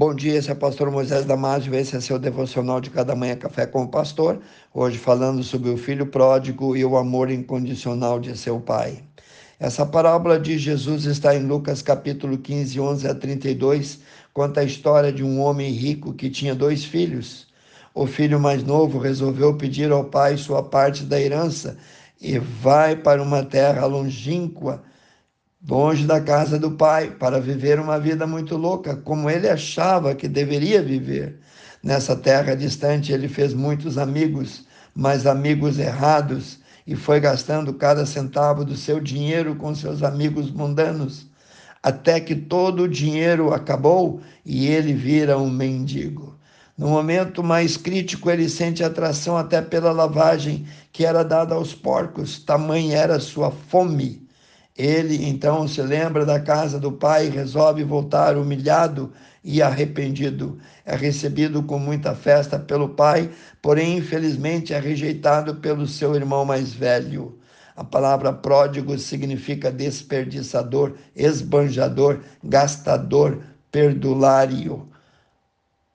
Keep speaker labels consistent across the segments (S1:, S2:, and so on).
S1: Bom dia, esse é o pastor Moisés Damásio, esse é seu devocional de cada manhã café com o pastor. Hoje falando sobre o filho pródigo e o amor incondicional de seu pai. Essa parábola de Jesus está em Lucas capítulo 15, 11 a 32, conta a história de um homem rico que tinha dois filhos. O filho mais novo resolveu pedir ao pai sua parte da herança e vai para uma terra longínqua longe da casa do pai, para viver uma vida muito louca, como ele achava que deveria viver. Nessa terra distante, ele fez muitos amigos, mas amigos errados, e foi gastando cada centavo do seu dinheiro com seus amigos mundanos, até que todo o dinheiro acabou e ele vira um mendigo. No momento mais crítico, ele sente atração até pela lavagem que era dada aos porcos, tamanha era sua fome. Ele então se lembra da casa do pai e resolve voltar humilhado e arrependido. É recebido com muita festa pelo pai, porém, infelizmente, é rejeitado pelo seu irmão mais velho. A palavra pródigo significa desperdiçador, esbanjador, gastador, perdulário.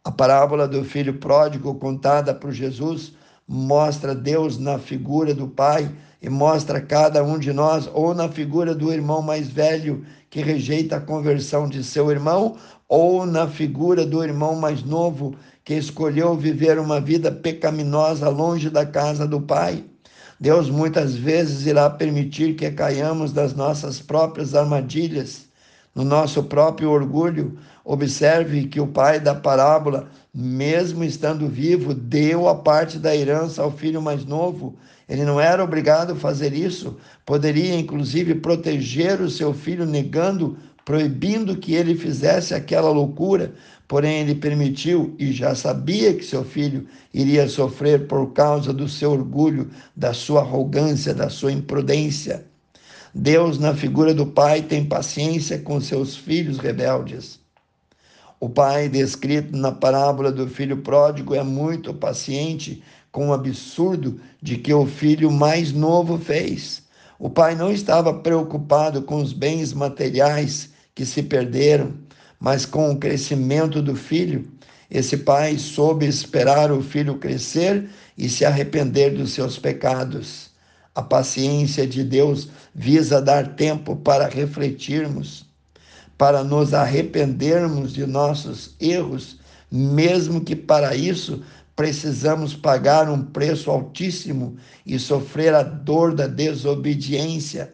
S1: A parábola do filho pródigo, contada por Jesus, mostra Deus na figura do pai e mostra cada um de nós, ou na figura do irmão mais velho que rejeita a conversão de seu irmão, ou na figura do irmão mais novo que escolheu viver uma vida pecaminosa longe da casa do pai. Deus muitas vezes irá permitir que caiamos das nossas próprias armadilhas, no nosso próprio orgulho. Observe que o pai da parábola, mesmo estando vivo, deu a parte da herança ao filho mais novo ele não era obrigado a fazer isso, poderia inclusive proteger o seu filho, negando, proibindo que ele fizesse aquela loucura, porém ele permitiu e já sabia que seu filho iria sofrer por causa do seu orgulho, da sua arrogância, da sua imprudência. Deus, na figura do pai, tem paciência com seus filhos rebeldes. O pai, descrito na parábola do filho pródigo, é muito paciente com o absurdo de que o filho mais novo fez. O pai não estava preocupado com os bens materiais que se perderam, mas com o crescimento do filho. Esse pai soube esperar o filho crescer e se arrepender dos seus pecados. A paciência de Deus visa dar tempo para refletirmos, para nos arrependermos de nossos erros, mesmo que para isso precisamos pagar um preço altíssimo e sofrer a dor da desobediência.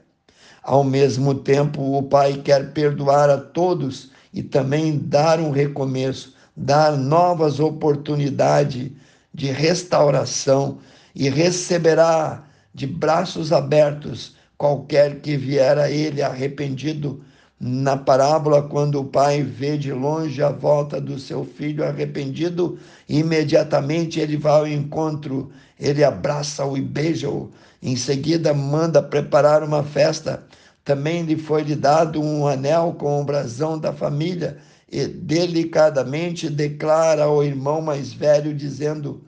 S1: Ao mesmo tempo, o Pai quer perdoar a todos e também dar um recomeço, dar novas oportunidades de restauração e receberá de braços abertos qualquer que vier a ele arrependido na parábola, quando o pai vê de longe a volta do seu filho arrependido, imediatamente ele vai ao encontro, ele abraça-o e beija-o. Em seguida, manda preparar uma festa. Também lhe foi-lhe dado um anel com o brasão da família e delicadamente declara ao irmão mais velho, dizendo: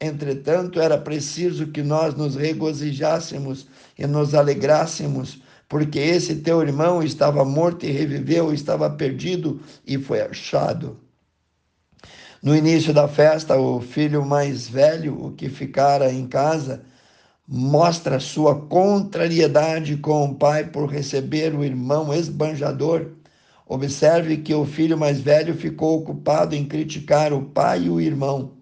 S1: Entretanto, era preciso que nós nos regozijássemos e nos alegrássemos porque esse teu irmão estava morto e reviveu, estava perdido e foi achado. No início da festa, o filho mais velho, o que ficara em casa, mostra sua contrariedade com o pai por receber o irmão esbanjador. Observe que o filho mais velho ficou ocupado em criticar o pai e o irmão.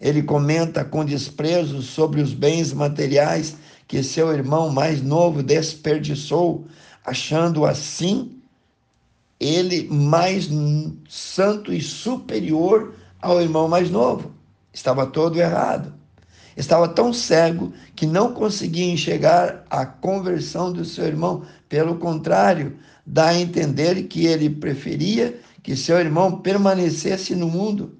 S1: Ele comenta com desprezo sobre os bens materiais que seu irmão mais novo desperdiçou, achando assim ele mais santo e superior ao irmão mais novo. Estava todo errado. Estava tão cego que não conseguia enxergar a conversão do seu irmão. Pelo contrário, dá a entender que ele preferia que seu irmão permanecesse no mundo.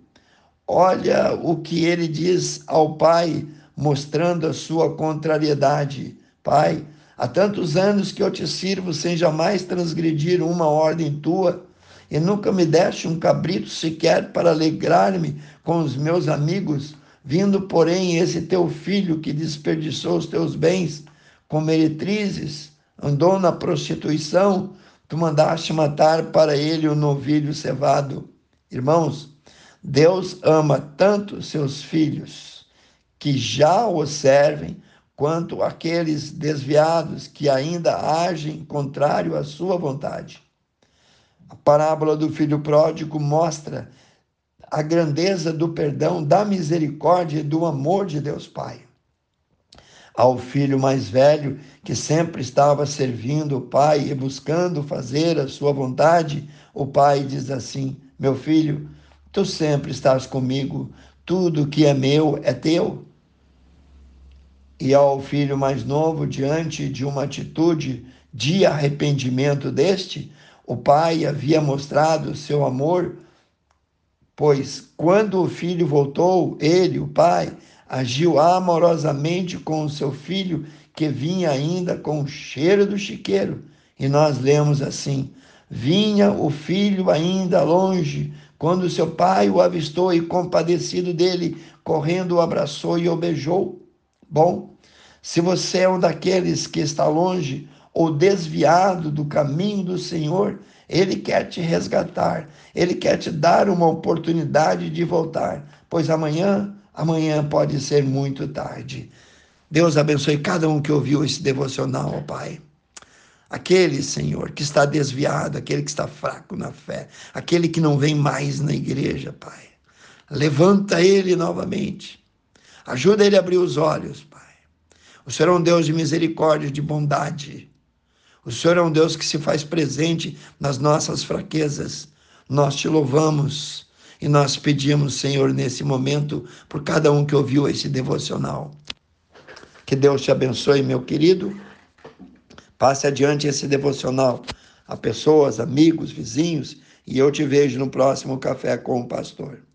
S1: Olha o que ele diz ao pai mostrando a sua contrariedade. Pai, há tantos anos que eu te sirvo sem jamais transgredir uma ordem tua, e nunca me deste um cabrito sequer para alegrar-me com os meus amigos, vindo, porém, esse teu filho que desperdiçou os teus bens com meretrizes, andou na prostituição, tu mandaste matar para ele o novilho cevado. Irmãos, Deus ama tanto seus filhos que já o servem, quanto aqueles desviados que ainda agem contrário à sua vontade. A parábola do filho pródigo mostra a grandeza do perdão, da misericórdia e do amor de Deus Pai. Ao filho mais velho, que sempre estava servindo o pai e buscando fazer a sua vontade, o pai diz assim: Meu filho, tu sempre estás comigo, tudo que é meu é teu. E ao filho mais novo, diante de uma atitude de arrependimento deste, o pai havia mostrado seu amor, pois quando o filho voltou, ele, o pai, agiu amorosamente com o seu filho, que vinha ainda com o cheiro do chiqueiro. E nós lemos assim: Vinha o filho ainda longe, quando seu pai o avistou e, compadecido dele, correndo, o abraçou e o beijou. Bom, se você é um daqueles que está longe, ou desviado do caminho do Senhor, Ele quer te resgatar, Ele quer te dar uma oportunidade de voltar, pois amanhã, amanhã pode ser muito tarde. Deus abençoe cada um que ouviu esse devocional, ó Pai. Aquele, Senhor, que está desviado, aquele que está fraco na fé, aquele que não vem mais na igreja, Pai. Levanta ele novamente. Ajuda ele a abrir os olhos, Pai. O Senhor é um Deus de misericórdia, de bondade. O Senhor é um Deus que se faz presente nas nossas fraquezas. Nós te louvamos e nós pedimos, Senhor, nesse momento, por cada um que ouviu esse devocional. Que Deus te abençoe, meu querido. Passe adiante esse devocional a pessoas, amigos, vizinhos, e eu te vejo no próximo Café com o Pastor.